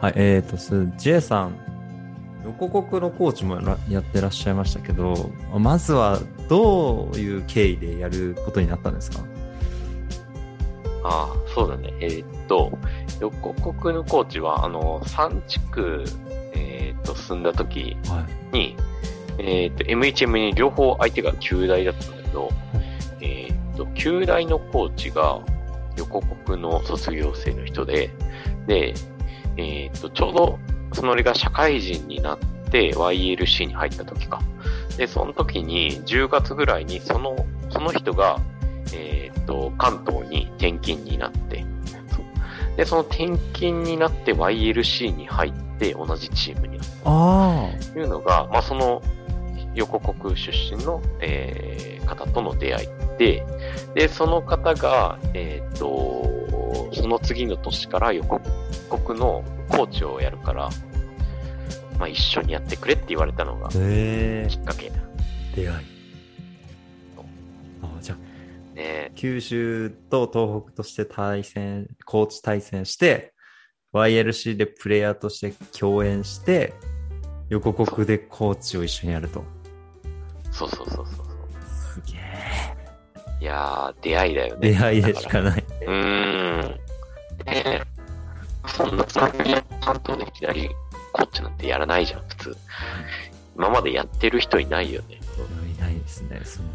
はい、えーと、す J さん、横国のコーチもらやってらっしゃいましたけど、まずはどういう経緯でやることになったんですか？ああ、そうだね。えーっと、横国のコーチは、あの、3地区、えーっと、住んだ時はい。に、えーっと、M1M に両方相手が9大だったんだけど、えーっと、9大のコーチが横国の卒業生の人で、で、えーっと、ちょうど、その俺が社会人になって YLC に入った時か。で、その時に10月ぐらいにその、その人が、えーっと、関東に転勤になって、で、その転勤になって YLC に入って同じチームになっあたというのが、まあ、その横国出身の、えー方との出会いで、で、その方が、えーっと、その次の年から横国のコーチをやるから、まあ、一緒にやってくれって言われたのがきっかけ。出会い。あじゃあ、ね、九州と東北として対戦、コーチ対戦して、YLC でプレイヤーとして共演して、横国でコーチを一緒にやると。そうそうそうそう。いやー、出会いだよね。出会いでしだかかない。うーん。で、そんなつながりの担当でいきなりコーチなんてやらないじゃん、普通。今までやってる人いないよね。いないですね。その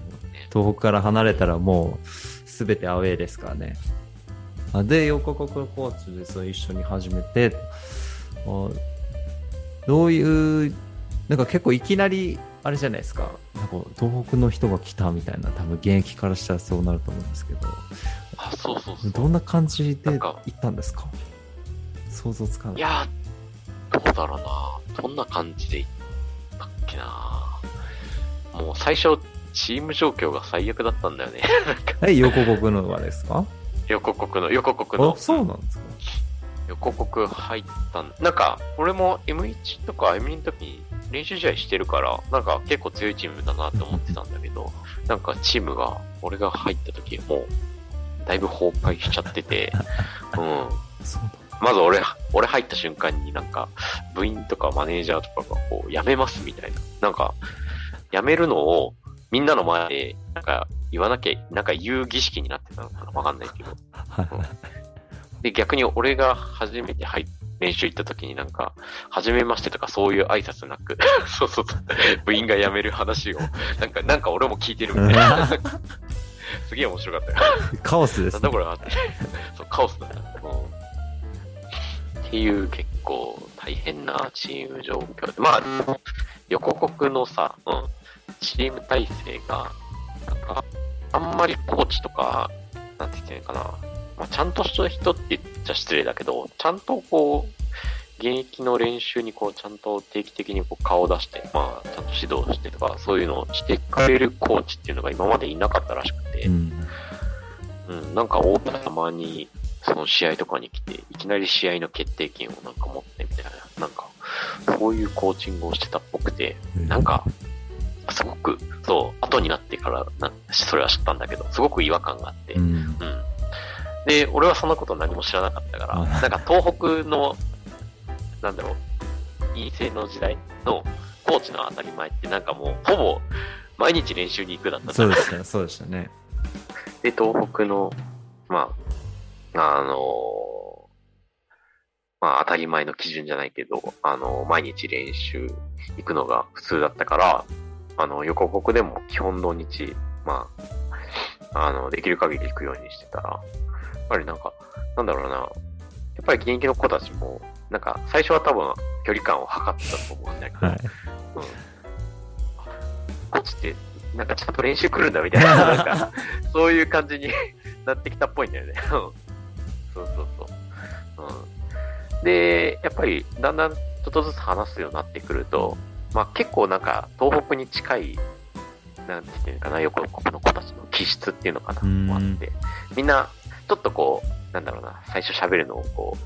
東北から離れたらもう、すべてアウェーですからね。あで、横国のコーチでそう一緒に始めて、あどういう、なんか結構いきなり、あれじゃないですか。なんか東北の人が来たみたいな、多分現役からしたらそうなると思うんですけど、あ、そうそうそう。どんな感じで行ったんですか？想像つかない。いやー、どうだろうな。どんな感じでいったっけな。もう最初、チーム状況が最悪だったんだよね。え、横国のはですか？横国の、横国のあ、。そうなんですか横国入ったんなんか、俺も M1 とか M2 の時に練習試合してるから、なんか結構強いチームだなと思ってたんだけど、なんかチームが、俺が入った時もう、だいぶ崩壊しちゃってて、うん。まず俺、俺入った瞬間になんか、部員とかマネージャーとかがこう、辞めますみたいな。なんか、辞めるのをみんなの前で、なんか言わなきゃ、なんか言う儀式になってたのかなわかんないけど。だ。はいはい。で、逆に俺が初めて入練習行った時になんか、初めましてとかそういう挨拶なく、そうそうそう、部員が辞める話を、なんか、なんか俺も聞いてるみたいな。すげえ面白かったよ。カオスですねなんだこ。れは。そう、カオスだった。うんっていう結構大変なチーム状況で。まあ、横国のさ、うん、チーム体制が、なんか、あんまりコーチとか、なんて言ってんのかな。まあ、ちゃんとした人って言っちゃ失礼だけど、ちゃんとこう、現役の練習にこう、ちゃんと定期的にこう顔を出して、まあ、ちゃんと指導してとか、そういうのをしてくれるコーチっていうのが今までいなかったらしくて、うん。うん、なんか大田たまに、その試合とかに来て、いきなり試合の決定権をなんか持ってみたいな、なんか、そういうコーチングをしてたっぽくて、なんか、すごく、そう、後になってからな、それは知ったんだけど、すごく違和感があって、ううん。ん。で、俺はそんなこと何も知らなかったから、あなんか東北の、なんだろう、陰性の時代のコーチの当たり前ってなんかもう、ほぼ、毎日練習に行くだったそうんでしたね、そうでしたね。で、東北の、まあ、あのまあ当たり前の基準じゃないけど、あの毎日練習行くのが普通だったから、あの、横国でも基本土日、まあ、あの、できる限り行くようにしてたら、ぱりなんか、なんだろうな、やっぱり現役の子たちも、なんか、最初は多分距離感を測ってたと思うんだけど、はい。うん。コーチって、なんかちゃんと練習来るんだみたいな、なんか、そういう感じに なってきたっぽいんだよね。うんそうそうそう。うん。で、やっぱり、だんだんちょっとずつ話すようになってくると、まあ結構なんか、東北に近い、なんて言ってるかな、横国の子たちの気質っていうのかな、うんもあって、みんな、ちょっとこう、なんだろうな、最初喋るのをこ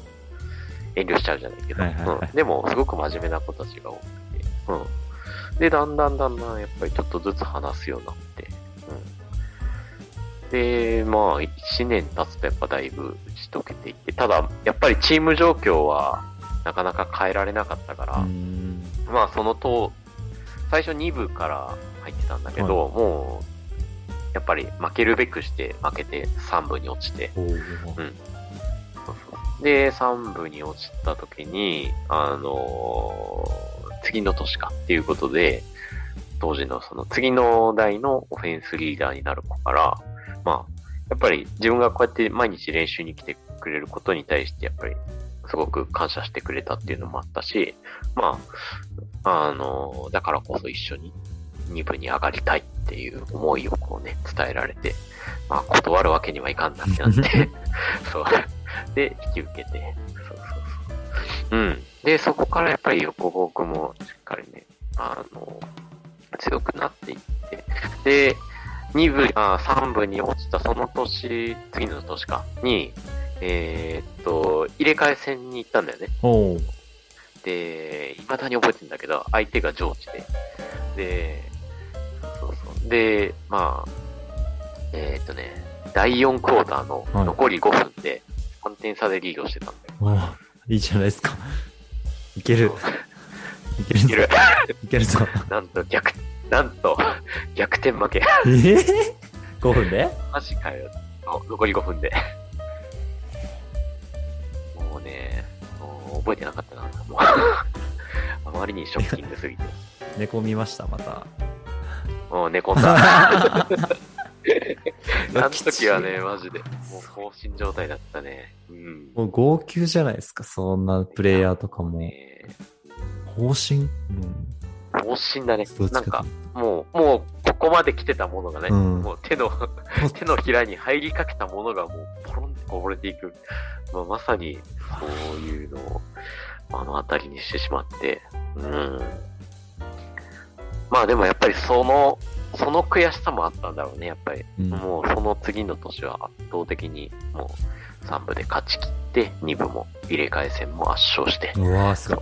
う、遠慮しちゃうじゃないけど、はいはいはい。うん、でも、すごく真面目な子たちが多くて、うん。で、だんだんだんだん、やっぱりちょっとずつ話すようになって、うん。で、まあ、1年経つとやっぱだいぶ打ち解けていって、ただ、やっぱりチーム状況は、なかなか変えられなかったから、うん。まあそのと、最初2部から入ってたんだけど、もう、やっぱり負けるべくして負けて3部に落ちて、うそうで、3部に落ちた時に、あのー次の年かっていうことで、当時のその次の代のオフェンスリーダーになる子から、まあ、やっぱり自分がこうやって毎日練習に来てくれることに対して、やっぱりすごく感謝してくれたっていうのもあったし、まあ、あのーだからこそ一緒に2部に上がりたいっていう思いをこうね、伝えられて、まあ、断るわけにはいかんなってなって、そう。で、引き受けて、そうそうそう。うん。で、そこからやっぱり横国もしっかりね、あの、強くなっていって、で、2部、あ3部に落ちたその年、次の年か、に、えーっと、入れ替え戦に行ったんだよね。で、未だに覚えてるんだけど、相手が上智で。で。で、まあ、えーっとね、第4クォーターのはい残り5分で3点差でリードしてたんだよ。おーいいじゃないですか。いける。いけるぞいけ。る。いけるぞ。なんと逆、なんと逆転負け。えー、?5 分で？マジかよ。残り5分で。もうね、もう覚えてなかったな。もう あまりにショッキングすぎて。寝込みました、また。もう寝込んだ。あの時はね、マジで。もう放心状態だったね。うん。もう号泣じゃないですか、そんなプレイヤーとかも。ね方針うん。放心だねなんかか、もう、もう、ここまで来てたものがね、うんもう手の、手のひらに入りかけたものがもう、ポロンってこぼれていく。まあ、まさに、そういうのを、目の当たりにしてしまって、うん。まあでもやっぱりその、その悔しさもあったんだろうね、やっぱり。うんもうその次の年は圧倒的にもう3部で勝ち切って、2部も入れ替え戦も圧勝して、うわー、すごい。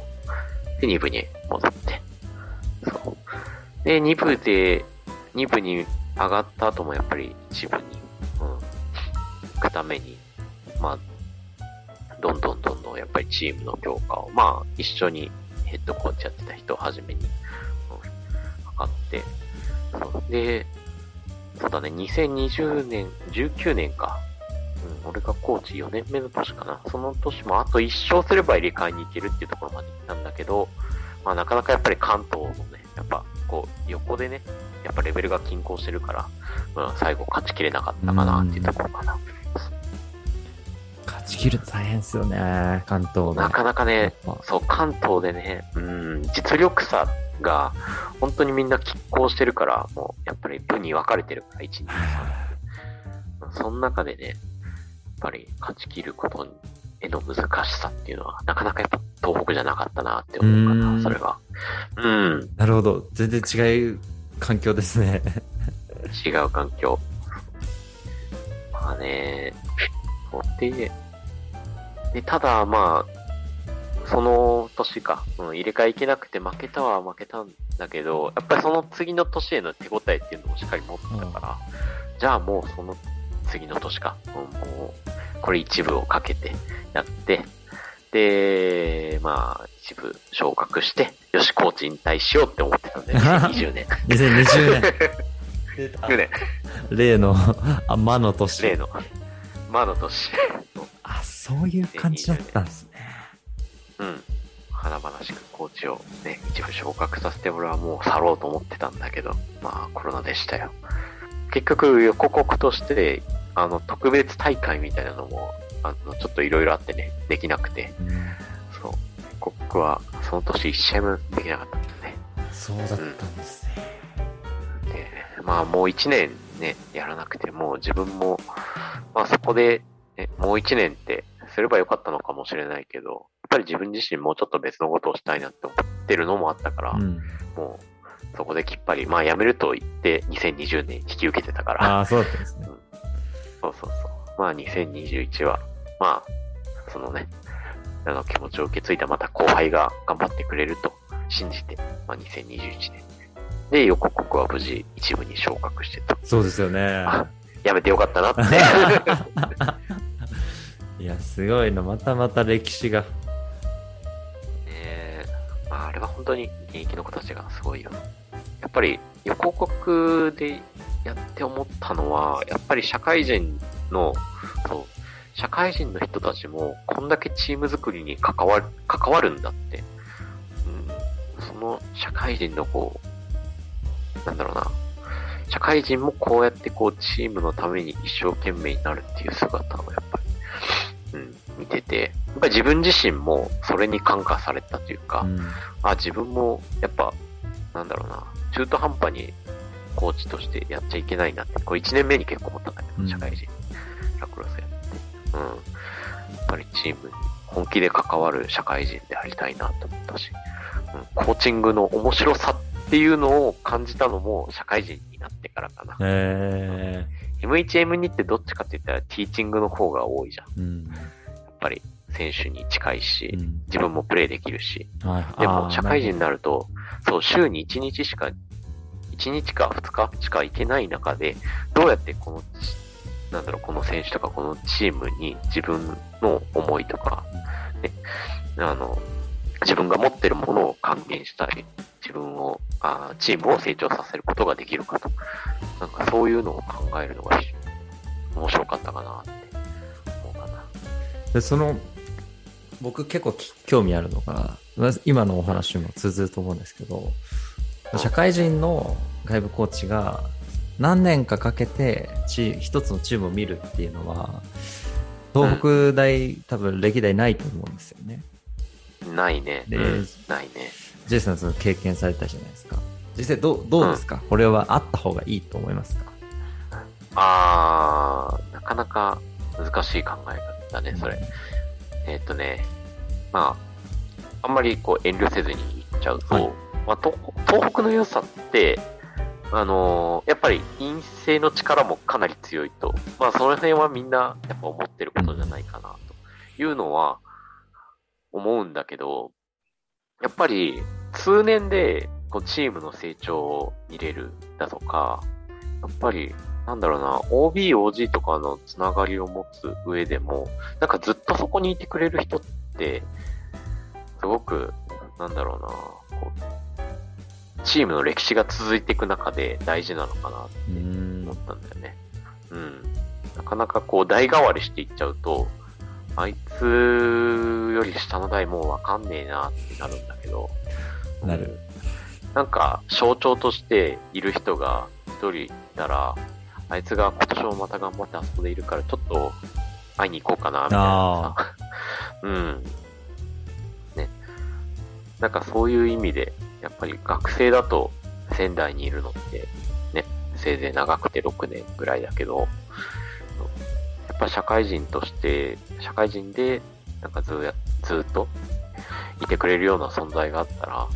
で、2部に戻って。そう。で、2部で、2部に上がった後もやっぱり1部に、うん、行くために、まあ、どんどんどんどんやっぱりチームの強化を、まあ、一緒にヘッドコーチやってた人をはじめに、うん、測って、そうで、そうだね、2020年、19年か。うん、俺がコーチ4年目の年かな。その年もあと1勝すれば入れ替えに行けるっていうところまで行ったんだけど、まあなかなかやっぱり関東のね、やっぱこう横でね、やっぱレベルが均衡してるから、うん、最後勝ちきれなかったかなっていうところかな。勝ち切るの大変ですよね、関東で。なかなかね、そう、関東でね、うん、実力差が本当にみんな拮抗してるから、もうやっぱり部に分かれてるから、1、2、3。その中でね、やっぱり勝ち切ることへの難しさっていうのは、なかなかやっぱ東北じゃなかったなって思うかうんな、それが。うん、なるほど。全然違う環境ですね。違う環境。まあね、で、で、ただまあ、その年か、うん、入れ替えいけなくて負けたは負けたんだけど、やっぱりその次の年への手応えっていうのもしっかり持ってたから、じゃあもうその次の年か、うんもう、これ一部をかけてやって、で、まあ、一部昇格して、よし、コーチ引退しようって思ってたんだよ、2020年。2020年。出た20年。例の、あ、魔の年。例の、魔の年。あ、そういう感じだったんですね。うん。華々しくコーチをね、一部昇格させて俺はもう去ろうと思ってたんだけど、まあコロナでしたよ。結局予告として、あの、特別大会みたいなのも、あの、ちょっといろいろあってね、できなくて、うんそう。予告はその年一試合もできなかったんだね。そうだったんですね。で、まあもう一年ね、やらなくても自分も、まあそこで、ね、もう一年ってすればよかったのかもしれないけど、やっぱり自分自身もうちょっと別のことをしたいなって思ってるのもあったから、うん。もうそこできっぱり、まあ辞めると言って2020年引き受けてたから、ああ、そうだったんですね。そうそうそう。まあ2021は、まあ、そのね、あの気持ちを受け継いだまた後輩が頑張ってくれると信じて、まあ2021年。で、横国は無事一部に昇格してと。そうですよね。あやめてよかったなって。いや、すごいな。またまた歴史が。え、あれは本当に現役の子たちがすごいよ。やっぱり横国でやって思ったのは、やっぱり社会人の、そう、社会人の人たちもこんだけチーム作りに関わる、関わるんだって。うん、その社会人のこう、なんだろうな。社会人もこうやってこうチームのために一生懸命になるっていう姿をやっぱり、うん、見てて、やっぱり自分自身もそれに感化されたというか、うんあ、自分もやっぱ、なんだろうな、中途半端にコーチとしてやっちゃいけないなって、これ1年目に結構思ったんだけど、うん社会人、ラクロスやってて。うん。やっぱりチームに本気で関わる社会人でありたいなと思ったし、うん、コーチングの面白さっていうのを感じたのも社会人になってからかな。え M1M2 ってどっちかって言ったらティーチングの方が多いじゃん。ーうんやっぱり選手に近いし、うん自分もプレイできるし。はいでも社会人になると、そう、週に1日しか、1日か2日しか行けない中で、どうやってこのち、なんだろう、この選手とかこのチームに自分の思いとか、ね、あの、自分が持ってるものを還元したり、自分を、あーチームを成長させることができるかと。なんかそういうのを考えるのが面白かったかなって思うかな。でその僕結構き興味あるのが今のお話も通ずると思うんですけど社会人の外部コーチが何年かかけてチ一つのチームを見るっていうのは東北大、多分歴代ないと思うんですよね。ないね。でうんないね。ジェイさんその経験されたじゃないですか。実際どうどうですか、これはあった方がいいと思いますか？あー、なかなか難しい考え方だね、それ。えーっとね、まあ、あんまりこう遠慮せずに言っちゃうと、はい。まあ、東東北の良さって、あのーやっぱり陰性の力もかなり強いと、まあその辺はみんなやっぱ思ってることじゃないかなというのは思うんだけど、やっぱり通年でこうチームの成長を見れるだとか、やっぱりなんだろうな、OB、OG とかのつながりを持つ上でも、なんかずっとそこにいてくれる人って、すごく、なんだろうな、こう、チームの歴史が続いていく中で大事なのかなって思ったんだよね。うん。なかなかこう代替わりしていっちゃうと、あいつより下の代もうわかんねえなってなるんだけど、なる。なんか象徴としている人が一人いたら、あいつが今年もまた頑張ってあそこでいるからちょっと会いに行こうかな、みたいなさ。うん。ね。なんかそういう意味で、やっぱり学生だと仙台にいるのって、ね、せいぜい長くて6年ぐらいだけど、やっぱ社会人として、社会人で、なんかずやずっといてくれるような存在があったら、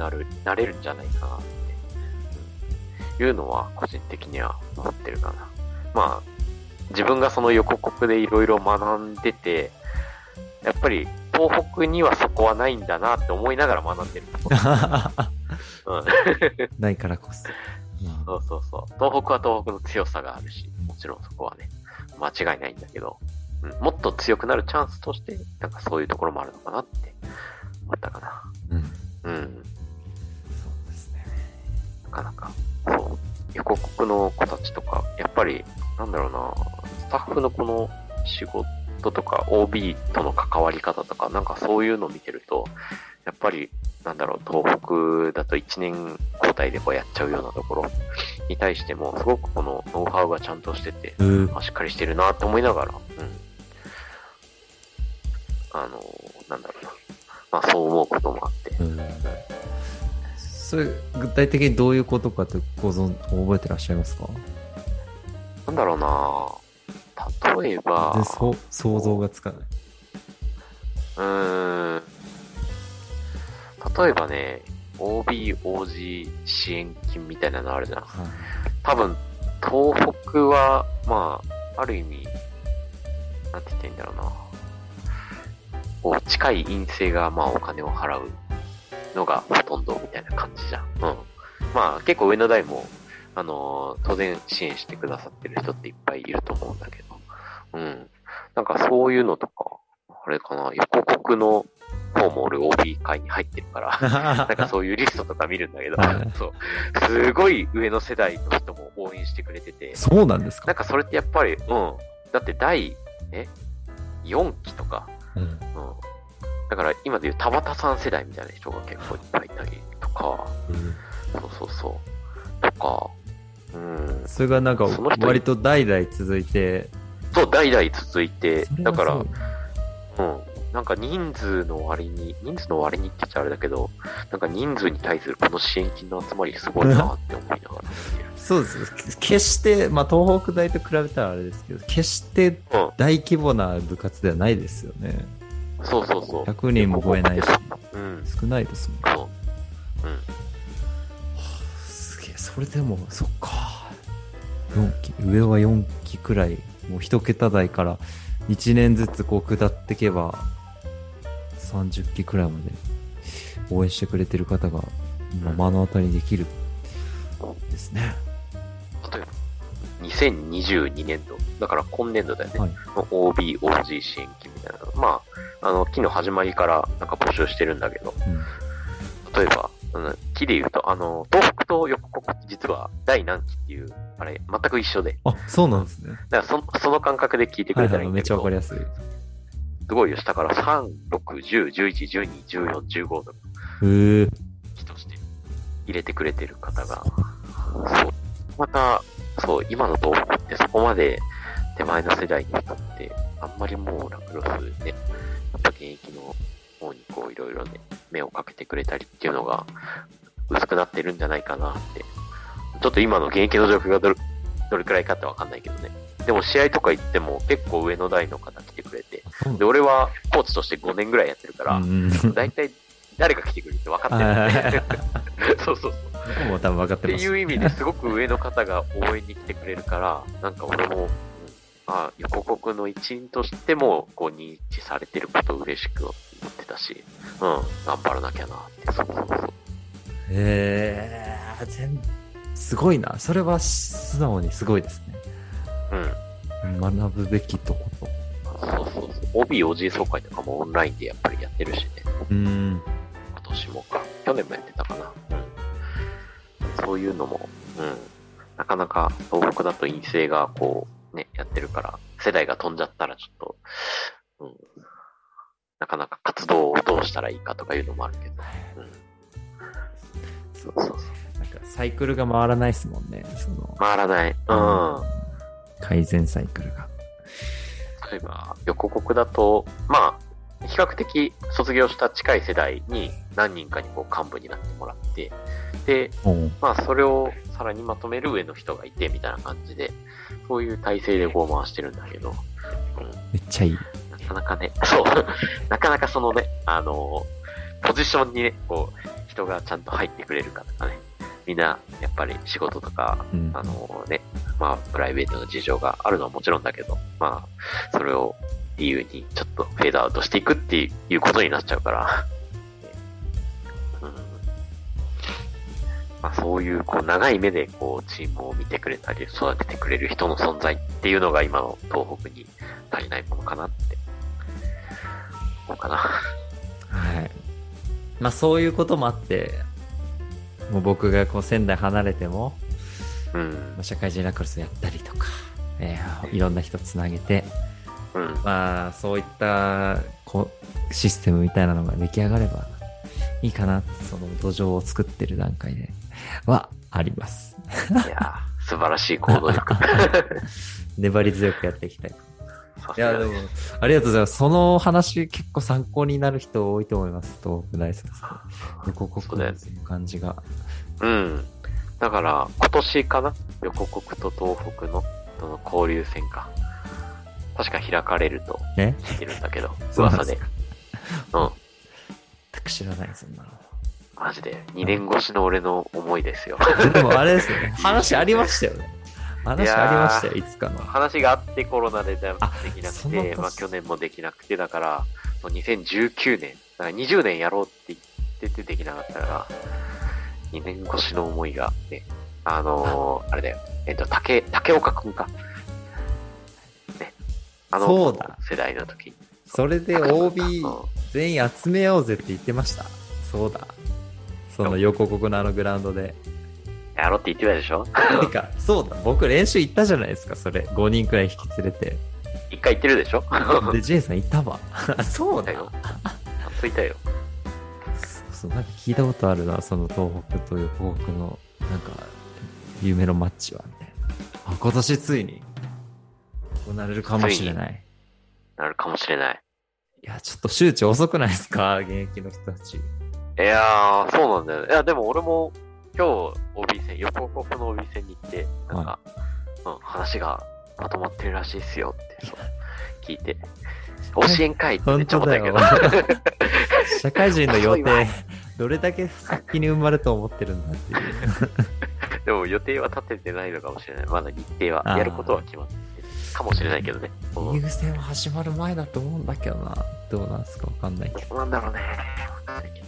なる、なれるんじゃないかなって、うんいうのは個人的には思ってるかな。まあ、自分がその横国でいろいろ学んでて、やっぱり東北にはそこはないんだなって思いながら学んでる。うん、ないからこそ。まそうそうそう。東北は東北の強さがあるし、もちろんそこはね、間違いないんだけど、うん、もっと強くなるチャンスとして、なんかそういうところもあるのかなって思ったかな。あうん。うん。かなか、そう。横国の子たちとか、やっぱり、なんだろうな、スタッフのこの仕事とか、OB との関わり方とか、なんかそういうのを見てると、やっぱり、なんだろう、東北だと1年交代でこうやっちゃうようなところに対しても、すごくこのノウハウがちゃんとしてて、うーあしっかりしてるなって思いながら、うん。あの、なんだろうな。まあそう思うこともあって、うんそれ、具体的にどういうことかってご存、覚えてらっしゃいますか？なんだろうな例えば、全然想像がつかない。うーん。例えばね、OB、OG 支援金みたいなのあるじゃん。はい多分、東北は、まあ、ある意味、なんて言っていいんだろうな。こう、近い陰性が、まあ、お金を払うのがほとんどみたいな感じじゃん。うん。まあ、結構上の代も、あのー当然支援してくださってる人っていっぱいいると思うんだけど。うん。なんかそういうのとか、あれかな、横国のフォーモール OB 会に入ってるから、なんかそういうリストとか見るんだけどはい、そう。すごい上の世代の人も応援してくれてて、そうなんですか？なんかそれってやっぱり、うん。だって第、え ?4 期とか、うん。うん。だから今でいう田畑さん世代みたいな人が結構いっぱいいたりとか、そうそうそう。とか、うん。それがなんか割と代々続いて、そう、代々続いてだから、うん。なんか人数の割に、人数の割にって言っちゃあれだけど、なんか人数に対するこの支援金の集まりすごいなって思いながら。そうです。決して、まあ東北大と比べたらあれですけど、決してうん。大規模な部活ではないですよね。そうそうそう。100人も超えないし、うん。少ないですもん。そう。うん。すげえ、それでも、そっか。4期、上は4期くらい、もう一桁台から1年ずつこう下っていけば、30期くらいまで応援してくれてる方が、まあ目の当たりにできるですね。例えば、2022年度、だから今年度だよね。はい。の OB、OG 支援金みたいなの。まあ、あの、期の始まりからなんか募集してるんだけど、うん。例えば、うん、期で言うと、あの、東北と横国って実は第何期っていう、あれ、全く一緒で、あ、そうなんですね。だからそその感覚で聞いてくはいはいい、れたらいいんだけど、めっちゃわかりやすい。すごいよ、下から3、6、10、11、12、14、15のへえ。期として入れてくれてる方が、そう。また、そう、今の東北ってそこまで手前の世代の人って、あんまりもうラクロスね、やっぱ現役の方にこういろいろね、目をかけてくれたりっていうのが薄くなってるんじゃないかなって。ちょっと今の現役の状況がどれどれくらいかってわかんないけどね。でも試合とか行っても結構上の台の方来てくれて、で、俺はコーチとして5年ぐらいやってるから、うん。大体誰が来てくれるって分かってるんで、ね。そうそうそう。僕も多分分かっます。ってていう意味ですごく上の方が応援に来てくれるから、なんか俺も、うんあ横国の一員としても、こう認知されてることを嬉しく思ってたし、うん、頑張らなきゃなって、そうそうそう。へえ、全、すごいな。それは素直にすごいですね。うん。学ぶべきとこと。そうそうそう。OB、OG 総会とかもオンラインでやっぱりやってるしね。うん。今年もか。去年もやってたかな。うん。そういうのも、うん。なかなか東北だと陰性がこう、ね、やってるから、世代が飛んじゃったらちょっと、うん。なかなか活動をどうしたらいいかとかいうのもあるけど。うん。そうそうそう。なんかサイクルが回らないですもんね。その、回らない。うん。改善サイクルが。例えば、横国だと、まあ、比較的卒業した近い世代に何人かにこう幹部になってもらって、で、まあ、それをさらにまとめる上の人がいてみたいな感じで、そういう体制でこう回してるんだけど、うん、めっちゃいい。なかなかね、そう、なかなかそのね、あの、ポジションにね、こう、人がちゃんと入ってくれるかとかね、みんな、やっぱり仕事とか、うん。あのね、まあ、プライベートの事情があるのはもちろんだけど、まあ、それを理由にちょっとフェードアウトしていくっていうことになっちゃうから、まあ、そういう、こう、長い目で、こう、チームを見てくれたり、育ててくれる人の存在っていうのが今の東北に足りないものかなって、思うかな。はい。まあそういうこともあって、もう僕がこう仙台離れても、うん。まあ社会人ラクロスやったりとか、えーいろんな人つなげて、うん。まあそういったこうシステムみたいなのが出来上がればいいかな、その土壌を作ってる段階ではあります。いやー素晴らしい行動力。粘り強くやっていきたい。いや、ですも、ありがとうございます。その話結構参考になる人多いと思います。東北大卒。横国のそういう感じが。うん。だから、今年かな？横国と東北のその交流戦か。確か開かれるとね聞いてるんだけど、噂で。うん。全く知らない、そんなの。マジで。2年越しの俺の思いですよ。でもあれですよね。話ありましたよね。話ありましたよ、いつかの。話があってコロナでできなくて、まあ去年もできなくて、だから、もう2019年、だから20年やろうって言っててできなかったから、2年越しの思いがね、あのー、あれだよ、えっと、竹、竹岡くんか。ね。あの世代の時。それで OB うん全員集めようぜって言ってました。そうだ。その横国のあのグラウンドで。やろうって言ってたでしょ？てか、そうだ。僕練習行ったじゃないですか、それ。5人くらい引き連れて。一回言ってるでしょ？で、ジェイさんいたわ。そうだよよ。ちゃんといたよ。そうそう、なんか聞いたことあるな、その東北と横国の、なんか、夢のマッチは、みたいな。あ、今年ついに、行われるかもしれない。なるかもしれない。いや、ちょっと周知遅くないですか？現役の人たち。いやー、そうなんだよね。いや、でも俺も今日 OB 戦、横国の OB 戦に行って、なんか、うん、話がまとまってるらしいっすよって、そう聞いて、教えんかいってめっちゃ思ったけど。社会人の予定、どれだけ先に生まれと思ってるんだっていう。でも予定は立ててないのかもしれない。まだ日程は、やることは決まってるかもしれないけどね。うんリーグ戦は始まる前だと思うんだけどな。どうなんですか？わかんないけど。どうなんだろうね。わかんないけど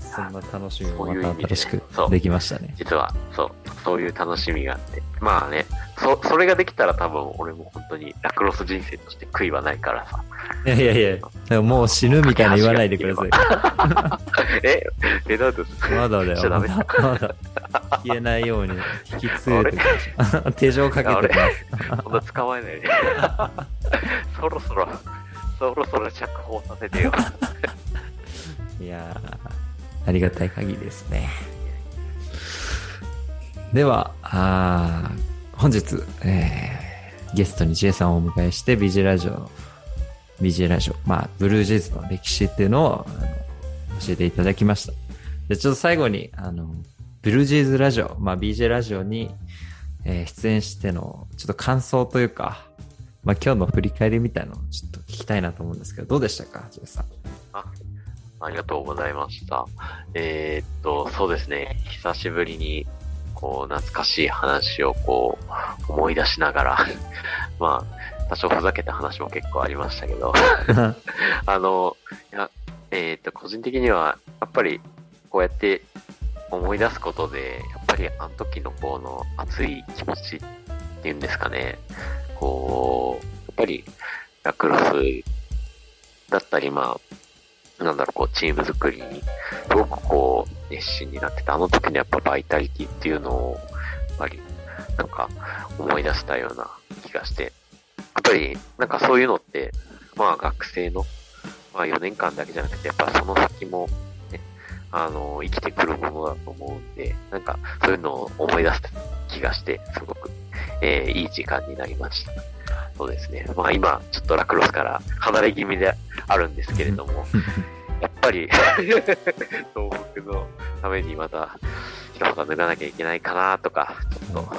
そんな楽しみもまた新しくできましたね。実は、そう、そういう楽しみがあって。まあね、そ、それができたら多分俺も本当にラクロス人生として悔いはないからさ。いやいやいや、もう死ぬみたいな言わないでください。え？え、なんで？まだだよ、まだ、まだ。消えないように引き継いで。手錠かけてます。そんな捕まえないで。そろそろ、そろそろ釈放させてよ。いや、ありがたい限りですね。では、あ本日、えーゲストに J さんをお迎えして BJ ラジオ、BJ ラジオ、まあ、ブルージェイズの歴史っていうのをの教えていただきました。で、ちょっと最後に、あの、ブルージェイズラジオ、まあ、BJ ラジオに、えー出演しての、ちょっと感想というか、まあ、今日の振り返りみたいなのをちょっと聞きたいなと思うんですけど、どうでしたか、J さん？あありがとうございました。えーっと、そうですね。久しぶりに、こう、懐かしい話をこう、思い出しながら、まあ、多少ふざけた話も結構ありましたけど、あの、いや、えーっと、個人的には、やっぱり、こうやって思い出すことで、やっぱりあの時のこの熱い気持ちっていうんですかね、こう、やっぱり、ラクロスだったり、まあ、なんだろう、こう、チーム作りに、すごくこう、熱心になってた、あの時のやっぱバイタリティっていうのを、やっぱり、なんか、思い出したような気がして、やっぱり、なんかそういうのって、まあ学生の、まあ4年間だけじゃなくて、やっぱその先も、ね、あの、生きてくるものだと思うんで、なんかそういうのを思い出す気がして、すごく、えーいい時間になりました。そうですね。まあ今、ちょっとラクロスから離れ気味であるんですけれども、やっぱり、東北のためにまた、一肌脱がなきゃいけないかなとか、ちょっと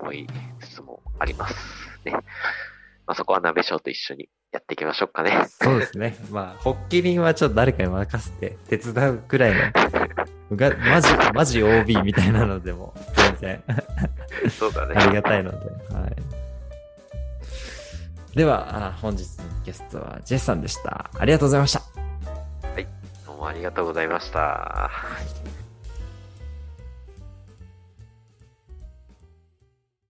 思いつつもありますね。まあそこは鍋翔と一緒にやっていきましょうかね。そうですね。まあ、発起人はちょっと誰かに任せて手伝うくらいの、がマジ、マジ OB みたいなのでも、全然そうだね。ありがたいので、はい。では、あ本日のゲストはジェスさんでした。ありがとうございました。どうもありがとうございました。